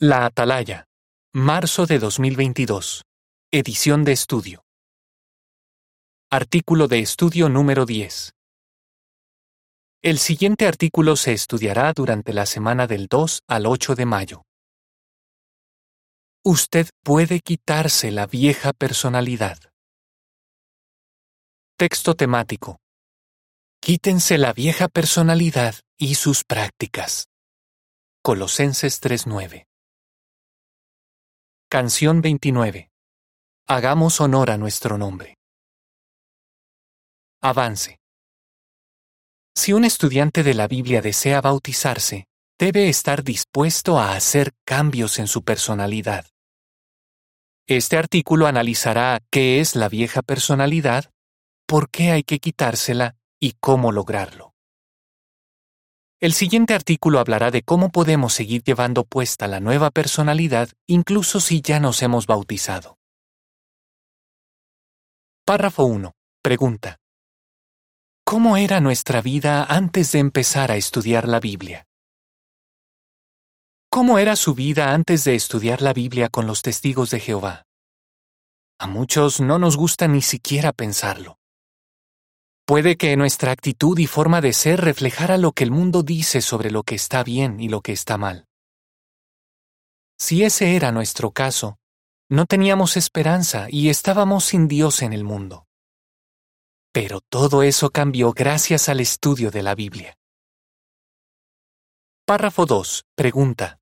La Atalaya, marzo de 2022. Edición de estudio. Artículo de estudio número 10. El siguiente artículo se estudiará durante la semana del 2 al 8 de mayo. Usted puede quitarse la vieja personalidad. Texto temático. Quítense la vieja personalidad y sus prácticas. Colosenses 3:9. Canción 29. Hagamos honor a nuestro nombre. Avance. Si un estudiante de la Biblia desea bautizarse, debe estar dispuesto a hacer cambios en su personalidad. Este artículo analizará qué es la vieja personalidad, por qué hay que quitársela y cómo lograrlo. El siguiente artículo hablará de cómo podemos seguir llevando puesta la nueva personalidad incluso si ya nos hemos bautizado. Párrafo 1. Pregunta. ¿Cómo era nuestra vida antes de empezar a estudiar la Biblia? ¿Cómo era su vida antes de estudiar la Biblia con los testigos de Jehová? A muchos no nos gusta ni siquiera pensarlo. Puede que nuestra actitud y forma de ser reflejara lo que el mundo dice sobre lo que está bien y lo que está mal. Si ese era nuestro caso, no teníamos esperanza y estábamos sin Dios en el mundo. Pero todo eso cambió gracias al estudio de la Biblia. Párrafo 2. Pregunta.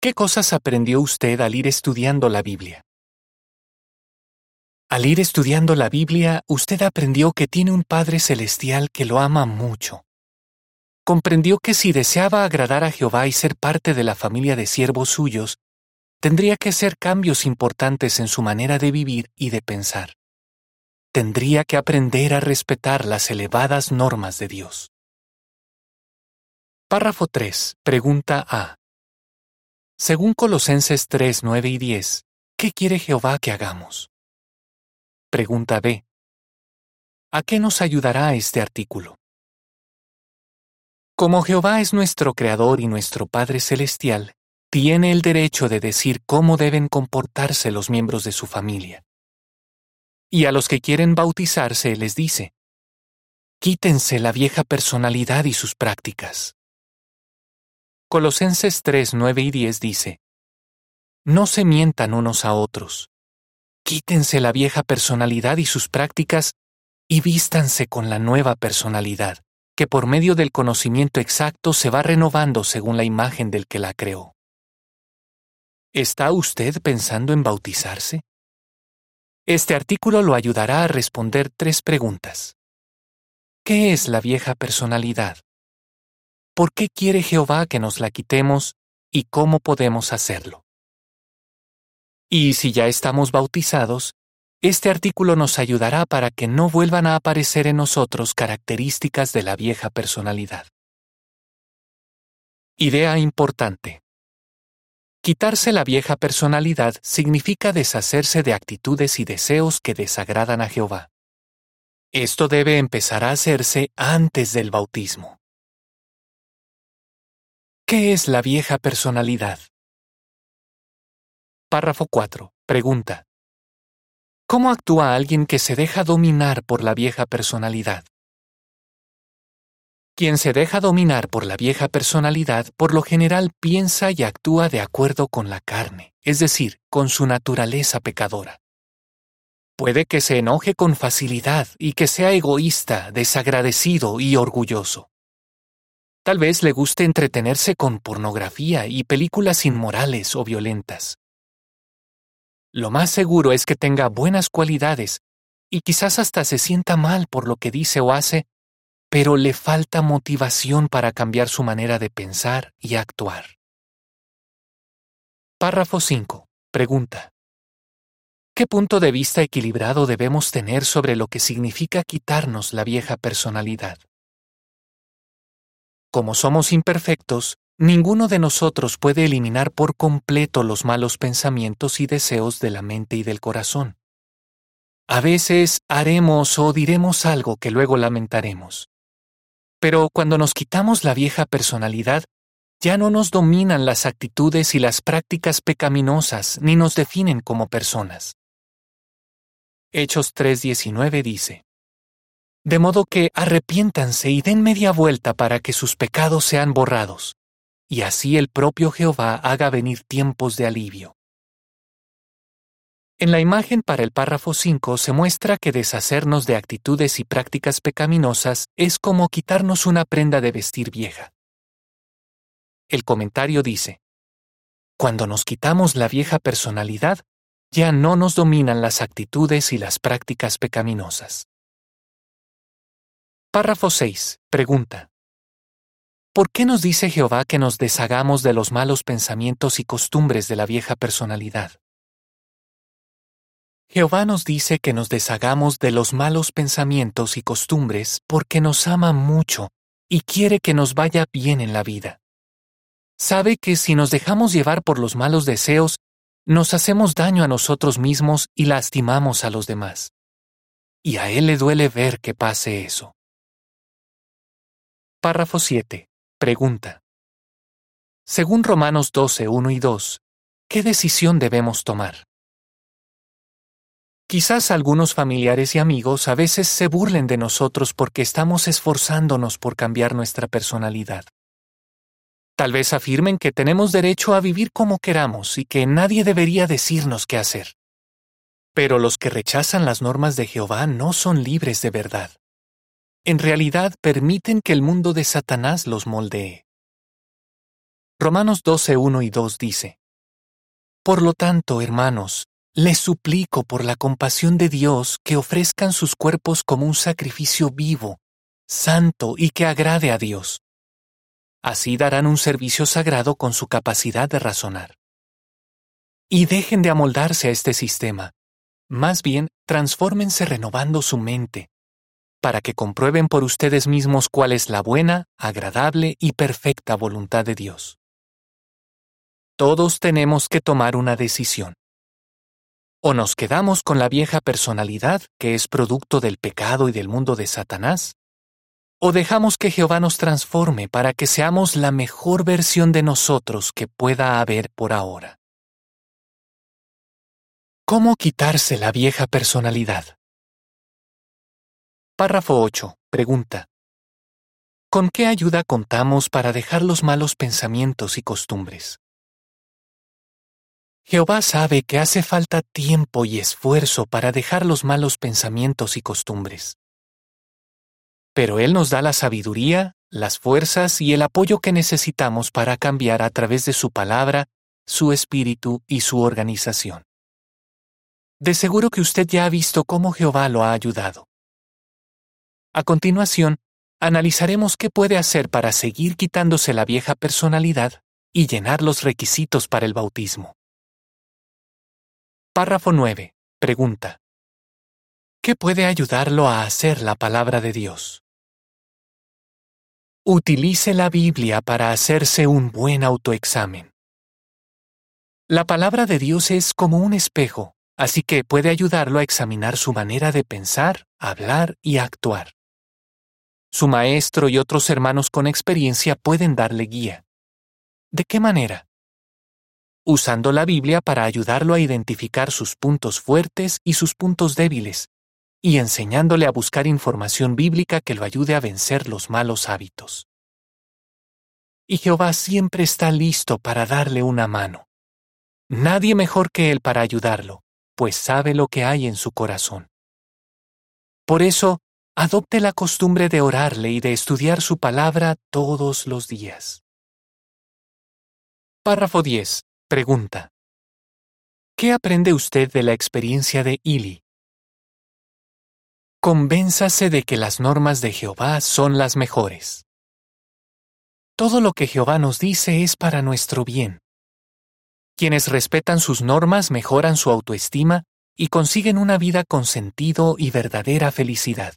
¿Qué cosas aprendió usted al ir estudiando la Biblia? Al ir estudiando la Biblia, usted aprendió que tiene un Padre Celestial que lo ama mucho. Comprendió que si deseaba agradar a Jehová y ser parte de la familia de siervos suyos, tendría que hacer cambios importantes en su manera de vivir y de pensar. Tendría que aprender a respetar las elevadas normas de Dios. Párrafo 3. Pregunta A. Según Colosenses 3, 9 y 10, ¿qué quiere Jehová que hagamos? Pregunta B. ¿A qué nos ayudará este artículo? Como Jehová es nuestro Creador y nuestro Padre Celestial, tiene el derecho de decir cómo deben comportarse los miembros de su familia. Y a los que quieren bautizarse les dice, quítense la vieja personalidad y sus prácticas. Colosenses 3, 9 y 10 dice, No se mientan unos a otros, Quítense la vieja personalidad y sus prácticas y vístanse con la nueva personalidad, que por medio del conocimiento exacto se va renovando según la imagen del que la creó. ¿Está usted pensando en bautizarse? Este artículo lo ayudará a responder tres preguntas. ¿Qué es la vieja personalidad? ¿Por qué quiere Jehová que nos la quitemos y cómo podemos hacerlo? Y si ya estamos bautizados, este artículo nos ayudará para que no vuelvan a aparecer en nosotros características de la vieja personalidad. Idea importante. Quitarse la vieja personalidad significa deshacerse de actitudes y deseos que desagradan a Jehová. Esto debe empezar a hacerse antes del bautismo. ¿Qué es la vieja personalidad? Párrafo 4. Pregunta. ¿Cómo actúa alguien que se deja dominar por la vieja personalidad? Quien se deja dominar por la vieja personalidad por lo general piensa y actúa de acuerdo con la carne, es decir, con su naturaleza pecadora. Puede que se enoje con facilidad y que sea egoísta, desagradecido y orgulloso. Tal vez le guste entretenerse con pornografía y películas inmorales o violentas. Lo más seguro es que tenga buenas cualidades y quizás hasta se sienta mal por lo que dice o hace, pero le falta motivación para cambiar su manera de pensar y actuar. Párrafo 5. Pregunta. ¿Qué punto de vista equilibrado debemos tener sobre lo que significa quitarnos la vieja personalidad? Como somos imperfectos, Ninguno de nosotros puede eliminar por completo los malos pensamientos y deseos de la mente y del corazón. A veces haremos o diremos algo que luego lamentaremos. Pero cuando nos quitamos la vieja personalidad, ya no nos dominan las actitudes y las prácticas pecaminosas ni nos definen como personas. Hechos 3:19 dice, De modo que arrepiéntanse y den media vuelta para que sus pecados sean borrados, y así el propio Jehová haga venir tiempos de alivio. En la imagen para el párrafo 5 se muestra que deshacernos de actitudes y prácticas pecaminosas es como quitarnos una prenda de vestir vieja. El comentario dice, Cuando nos quitamos la vieja personalidad, ya no nos dominan las actitudes y las prácticas pecaminosas. Párrafo 6. Pregunta. ¿Por qué nos dice Jehová que nos deshagamos de los malos pensamientos y costumbres de la vieja personalidad? Jehová nos dice que nos deshagamos de los malos pensamientos y costumbres porque nos ama mucho y quiere que nos vaya bien en la vida. Sabe que si nos dejamos llevar por los malos deseos, nos hacemos daño a nosotros mismos y lastimamos a los demás. Y a Él le duele ver que pase eso. Párrafo 7. Pregunta. Según Romanos 12, 1 y 2, ¿qué decisión debemos tomar? Quizás algunos familiares y amigos a veces se burlen de nosotros porque estamos esforzándonos por cambiar nuestra personalidad. Tal vez afirmen que tenemos derecho a vivir como queramos y que nadie debería decirnos qué hacer. Pero los que rechazan las normas de Jehová no son libres de verdad. En realidad permiten que el mundo de Satanás los moldee. Romanos 12, 1 y 2 dice, Por lo tanto, hermanos, les suplico por la compasión de Dios que ofrezcan sus cuerpos como un sacrificio vivo, santo y que agrade a Dios Así darán un servicio sagrado con su capacidad de razonar. Y dejen de amoldarse a este sistema. Más bien, transfórmense renovando su mente, para que comprueben por ustedes mismos cuál es la buena, agradable y perfecta voluntad de Dios. Todos tenemos que tomar una decisión. O nos quedamos con la vieja personalidad que es producto del pecado y del mundo de Satanás, ¿O dejamos que Jehová nos transforme para que seamos la mejor versión de nosotros que pueda haber por ahora? ¿Cómo quitarse la vieja personalidad? Párrafo 8. Pregunta. ¿Con qué ayuda contamos para dejar los malos pensamientos y costumbres? Jehová sabe que hace falta tiempo y esfuerzo para dejar los malos pensamientos y costumbres pero Él nos da la sabiduría, las fuerzas y el apoyo que necesitamos para cambiar a través de su palabra, su espíritu y su organización. De seguro que usted ya ha visto cómo Jehová lo ha ayudado. A continuación, analizaremos qué puede hacer para seguir quitándose la vieja personalidad y llenar los requisitos para el bautismo. Párrafo 9. Pregunta. ¿Qué puede ayudarlo a hacer la palabra de Dios? Utilice la Biblia para hacerse un buen autoexamen. La palabra de Dios es como un espejo, así que puede ayudarlo a examinar su manera de pensar, hablar y actuar. Su maestro y otros hermanos con experiencia pueden darle guía. ¿De qué manera? Usando la Biblia para ayudarlo a identificar sus puntos fuertes y sus puntos débiles, y enseñándole a buscar información bíblica que lo ayude a vencer los malos hábitos. Y Jehová siempre está listo para darle una mano. Nadie mejor que Él para ayudarlo, pues sabe lo que hay en su corazón. Por eso, adopte la costumbre de orarle y de estudiar su palabra todos los días. Párrafo 10. Pregunta. ¿Qué aprende usted de la experiencia de Ili? convénzase de que las normas de Jehová son las mejores. Todo lo que Jehová nos dice es para nuestro bien. Quienes respetan sus normas mejoran su autoestima y consiguen una vida con sentido y verdadera felicidad.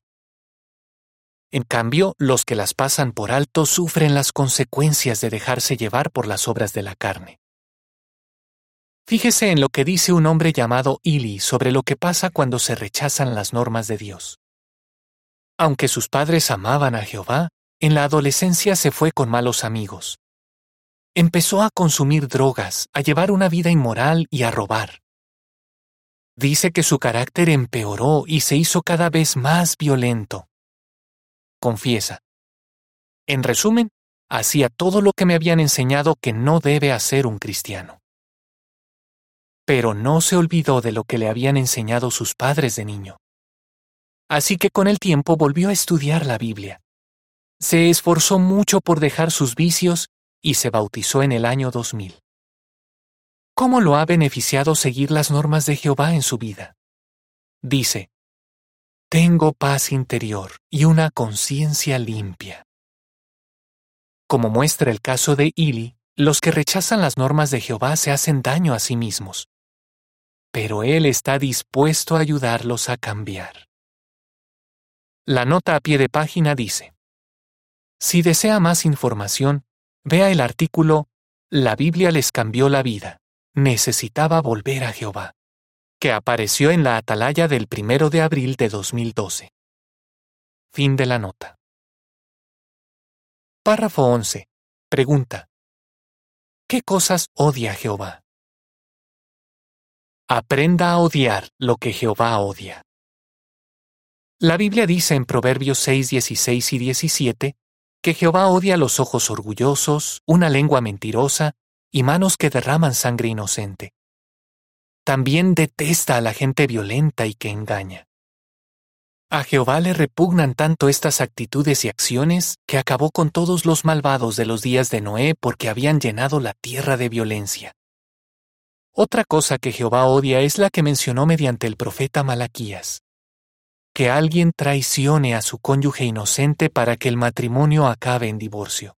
En cambio, los que las pasan por alto sufren las consecuencias de dejarse llevar por las obras de la carne. Fíjese en lo que dice un hombre llamado Ili sobre lo que pasa cuando se rechazan las normas de Dios. Aunque sus padres amaban a Jehová, en la adolescencia se fue con malos amigos. empezó a consumir drogas, a llevar una vida inmoral y a robar. Dice que su carácter empeoró y se hizo cada vez más violento. Confiesa. En resumen, hacía todo lo que me habían enseñado que no debe hacer un cristiano. Pero no se olvidó de lo que le habían enseñado sus padres de niño. Así que con el tiempo volvió a estudiar la Biblia. Se esforzó mucho por dejar sus vicios y se bautizó en el año 2000. ¿Cómo lo ha beneficiado seguir las normas de Jehová en su vida? Dice, Tengo paz interior y una conciencia limpia. Como muestra el caso de Ili, los que rechazan las normas de Jehová se hacen daño a sí mismos. Pero Él está dispuesto a ayudarlos a cambiar. La nota a pie de página dice, Si desea más información, vea el artículo La Biblia les cambió la vida necesitaba volver a Jehová, que apareció en la atalaya del primero de abril de 2012. Fin de la nota. Párrafo 11. Pregunta. ¿Qué cosas odia Jehová? Aprenda a odiar lo que Jehová odia. La Biblia dice en Proverbios 6, 16 y 17 que Jehová odia los ojos orgullosos, una lengua mentirosa y manos que derraman sangre inocente. También detesta a la gente violenta y que engaña. A Jehová le repugnan tanto estas actitudes y acciones que acabó con todos los malvados de los días de Noé porque habían llenado la tierra de violencia. Otra cosa que Jehová odia es la que mencionó mediante el profeta Malaquías. Que alguien traicione a su cónyuge inocente para que el matrimonio acabe en divorcio.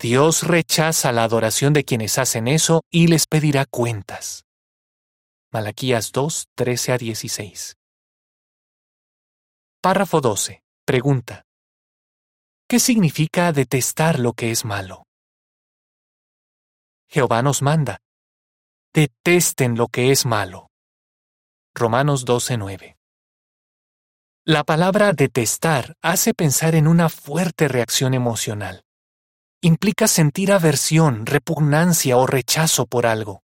Dios rechaza la adoración de quienes hacen eso y les pedirá cuentas. Malaquías 2, 13 a 16. Párrafo 12. Pregunta. ¿Qué significa detestar lo que es malo? Jehová nos manda. Detesten lo que es malo. Romanos 12, 9. La palabra detestar hace pensar en una fuerte reacción emocional implica sentir aversión, repugnancia o rechazo por algo.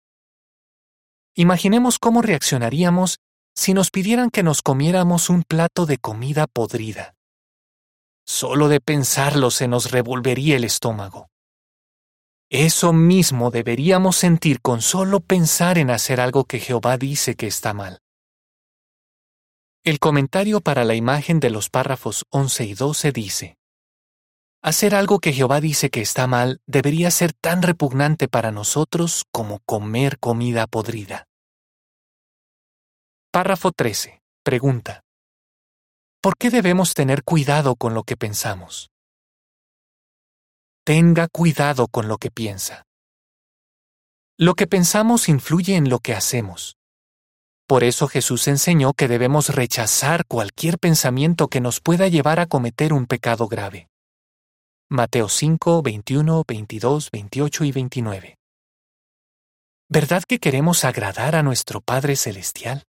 Imaginemos cómo reaccionaríamos si nos pidieran que nos comiéramos un plato de comida podrida. Solo de pensarlo se nos revolvería el estómago. Eso mismo deberíamos sentir con solo pensar en hacer algo que Jehová dice que está mal. El comentario para la imagen de los párrafos 11 y 12 dice, Hacer algo que Jehová dice que está mal debería ser tan repugnante para nosotros como comer comida podrida. Párrafo 13. Pregunta. ¿Por qué debemos tener cuidado con lo que pensamos? Tenga cuidado con lo que piensa. Lo que pensamos influye en lo que hacemos. Por eso Jesús enseñó que debemos rechazar cualquier pensamiento que nos pueda llevar a cometer un pecado grave. Mateo 5, 21, 22, 28 y 29. ¿Verdad que queremos agradar a nuestro Padre Celestial?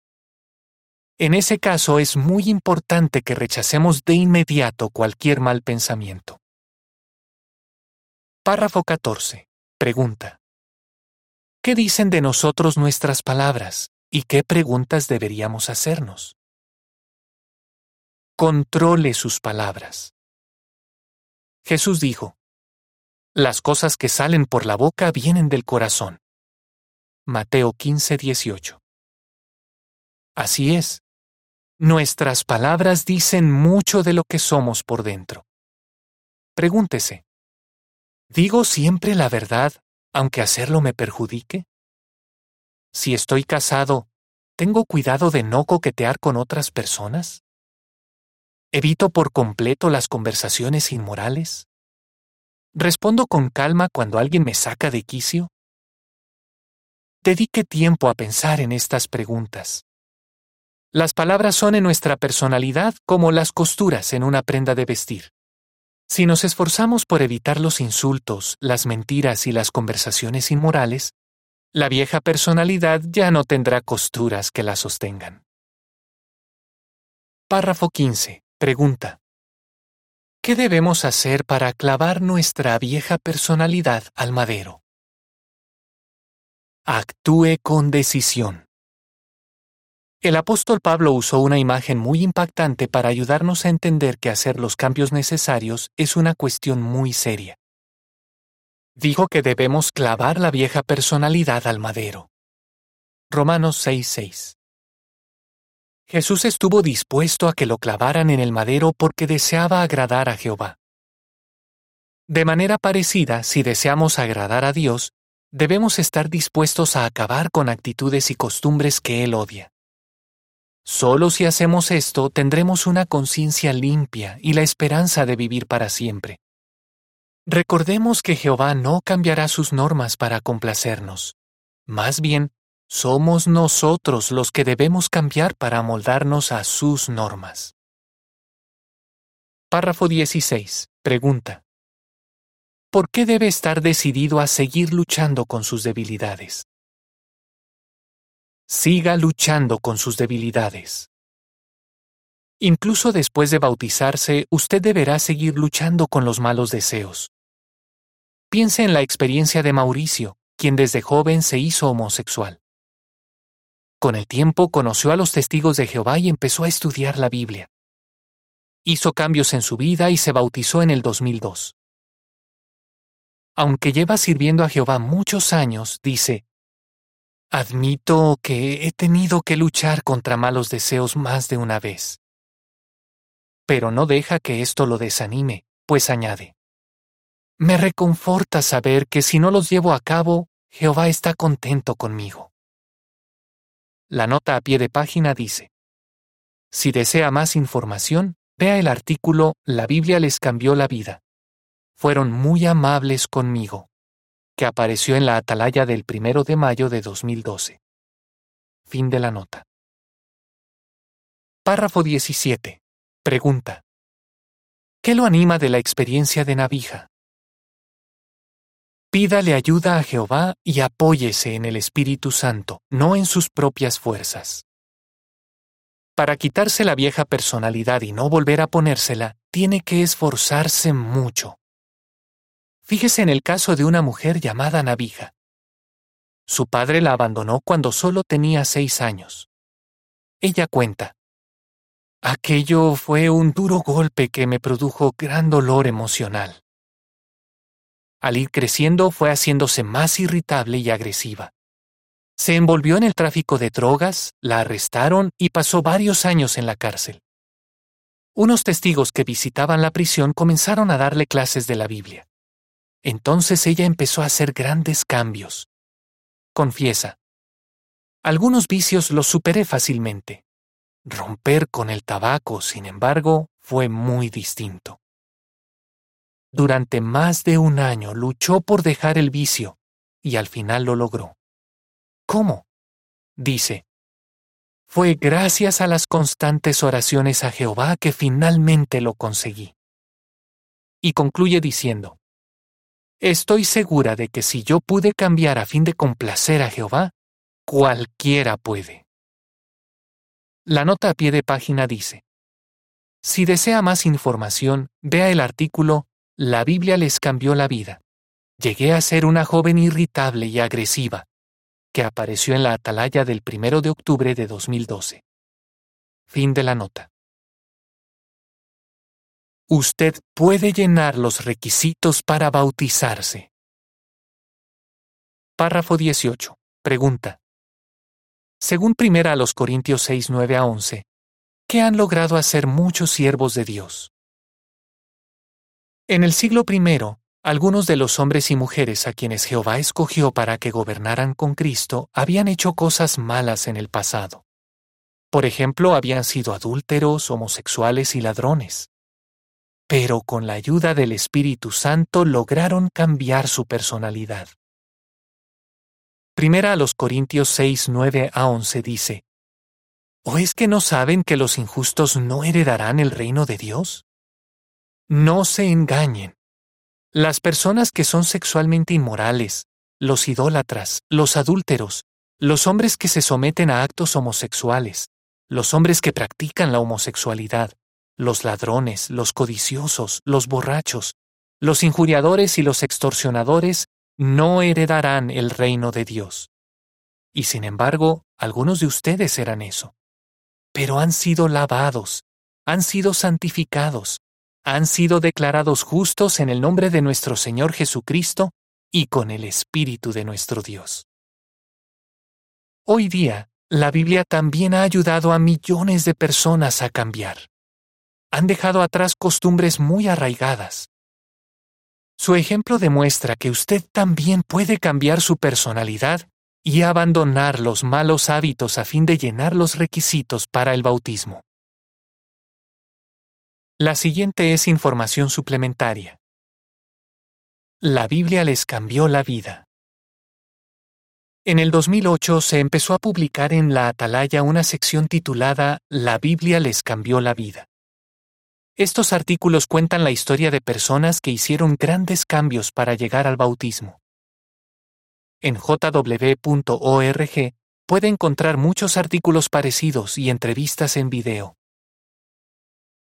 En ese caso es muy importante que rechacemos de inmediato cualquier mal pensamiento. Párrafo 14. Pregunta. ¿Qué dicen de nosotros nuestras palabras y qué preguntas deberíamos hacernos? Controle sus palabras. Jesús dijo, Las cosas que salen por la boca vienen del corazón. Mateo 15, 18. Así es. Nuestras palabras dicen mucho de lo que somos por dentro. Pregúntese, ¿digo siempre la verdad aunque hacerlo me perjudique? Si estoy casado, ¿tengo cuidado de no coquetear con otras personas? ¿Evito por completo las conversaciones inmorales? ¿Respondo con calma cuando alguien me saca de quicio? Dedique tiempo a pensar en estas preguntas. Las palabras son en nuestra personalidad como las costuras en una prenda de vestir. Si nos esforzamos por evitar los insultos, las mentiras y las conversaciones inmorales, la vieja personalidad ya no tendrá costuras que la sostengan. Párrafo 15. Pregunta. ¿Qué debemos hacer para clavar nuestra vieja personalidad al madero? Actúe con decisión. El apóstol Pablo usó una imagen muy impactante para ayudarnos a entender que hacer los cambios necesarios es una cuestión muy seria. Dijo que debemos clavar la vieja personalidad al madero. Romanos 6:6 Jesús estuvo dispuesto a que lo clavaran en el madero porque deseaba agradar a Jehová. De manera parecida, si deseamos agradar a Dios, debemos estar dispuestos a acabar con actitudes y costumbres que Él odia. Solo si hacemos esto tendremos una conciencia limpia y la esperanza de vivir para siempre. Recordemos que Jehová no cambiará sus normas para complacernos. Más bien, somos nosotros los que debemos cambiar para amoldarnos a sus normas. Párrafo 16. Pregunta. ¿Por qué debe estar decidido a seguir luchando con sus debilidades? Siga luchando con sus debilidades. Incluso después de bautizarse, usted deberá seguir luchando con los malos deseos. Piense en la experiencia de Mauricio, quien desde joven se hizo homosexual. Con el tiempo conoció a los testigos de Jehová y empezó a estudiar la Biblia. Hizo cambios en su vida y se bautizó en el 2002. Aunque lleva sirviendo a Jehová muchos años, dice, Admito que he tenido que luchar contra malos deseos más de una vez. Pero no deja que esto lo desanime, pues añade, Me reconforta saber que si no los llevo a cabo, Jehová está contento conmigo. La nota a pie de página dice, Si desea más información, vea el artículo La Biblia les cambió la vida. Fueron muy amables conmigo, que apareció en la atalaya del primero de mayo de 2012. Fin de la nota. Párrafo 17. Pregunta. ¿Qué lo anima de la experiencia de Navija? Pídale ayuda a Jehová y apóyese en el Espíritu Santo, no en sus propias fuerzas. Para quitarse la vieja personalidad y no volver a ponérsela, tiene que esforzarse mucho. Fíjese en el caso de una mujer llamada Navija. Su padre la abandonó cuando solo tenía seis años. Ella cuenta, Aquello fue un duro golpe que me produjo gran dolor emocional. Al ir creciendo fue haciéndose más irritable y agresiva. Se envolvió en el tráfico de drogas, la arrestaron y pasó varios años en la cárcel. Unos testigos que visitaban la prisión comenzaron a darle clases de la Biblia. Entonces ella empezó a hacer grandes cambios. Confiesa. Algunos vicios los superé fácilmente. Romper con el tabaco, sin embargo, fue muy distinto. Durante más de un año luchó por dejar el vicio y al final lo logró. ¿Cómo? Dice, fue gracias a las constantes oraciones a Jehová que finalmente lo conseguí. Y concluye diciendo, Estoy segura de que si yo pude cambiar a fin de complacer a Jehová, cualquiera puede. La nota a pie de página dice, Si desea más información, vea el artículo la Biblia les cambió la vida. Llegué a ser una joven irritable y agresiva, que apareció en la atalaya del primero de octubre de 2012. Fin de la nota. Usted puede llenar los requisitos para bautizarse. Párrafo 18. Pregunta. Según primera a los Corintios 6, 9 a 11, ¿qué han logrado hacer muchos siervos de Dios? En el siglo I, algunos de los hombres y mujeres a quienes Jehová escogió para que gobernaran con Cristo habían hecho cosas malas en el pasado. Por ejemplo, habían sido adúlteros, homosexuales y ladrones. Pero con la ayuda del Espíritu Santo lograron cambiar su personalidad. Primera a los Corintios 6, 9 a 11 dice, ¿O es que no saben que los injustos no heredarán el reino de Dios? No se engañen. Las personas que son sexualmente inmorales, los idólatras, los adúlteros, los hombres que se someten a actos homosexuales, los hombres que practican la homosexualidad, los ladrones, los codiciosos, los borrachos, los injuriadores y los extorsionadores no heredarán el reino de Dios. Y sin embargo, algunos de ustedes eran eso. Pero han sido lavados, han sido santificados, han sido declarados justos en el nombre de nuestro Señor Jesucristo y con el Espíritu de nuestro Dios. Hoy día, la Biblia también ha ayudado a millones de personas a cambiar. Han dejado atrás costumbres muy arraigadas. Su ejemplo demuestra que usted también puede cambiar su personalidad y abandonar los malos hábitos a fin de llenar los requisitos para el bautismo. La siguiente es información suplementaria. La Biblia les cambió la vida. En el 2008 se empezó a publicar en la Atalaya una sección titulada La Biblia les cambió la vida. Estos artículos cuentan la historia de personas que hicieron grandes cambios para llegar al bautismo. En jw.org puede encontrar muchos artículos parecidos y entrevistas en video.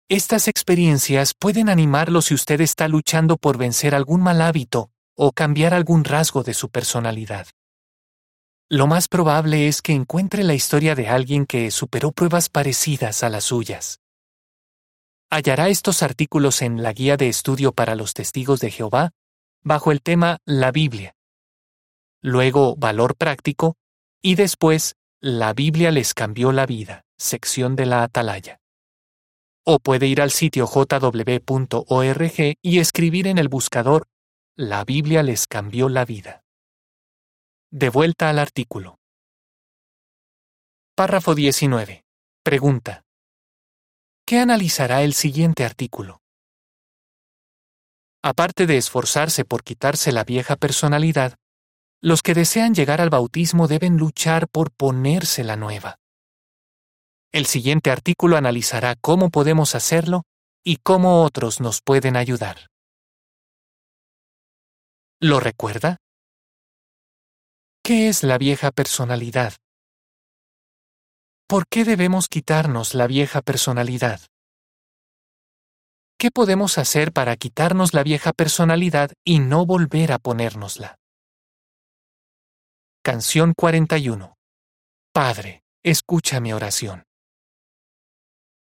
Estas experiencias pueden animarlo si usted está luchando por vencer algún mal hábito o cambiar algún rasgo de su personalidad. Lo más probable es que encuentre la historia de alguien que superó pruebas parecidas a las suyas. Hallará estos artículos en la Guía de Estudio para los Testigos de Jehová bajo el tema La Biblia, luego valor práctico, y después La Biblia les cambió la vida, sección de la Atalaya. O puede ir al sitio jw.org y escribir en el buscador La Biblia les cambió la vida. De vuelta al artículo. Párrafo 19. Pregunta. ¿Qué analizará el siguiente artículo? Aparte de esforzarse por quitarse la vieja personalidad, los que desean llegar al bautismo deben luchar por ponerse la nueva. El siguiente artículo analizará cómo podemos hacerlo y cómo otros nos pueden ayudar. ¿Lo recuerda? ¿Qué es la vieja personalidad? ¿Por qué debemos quitarnos la vieja personalidad? ¿Qué podemos hacer para quitarnos la vieja personalidad y no volver a ponérnosla? Canción 41. Padre, escucha mi oración.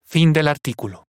Fin del artículo.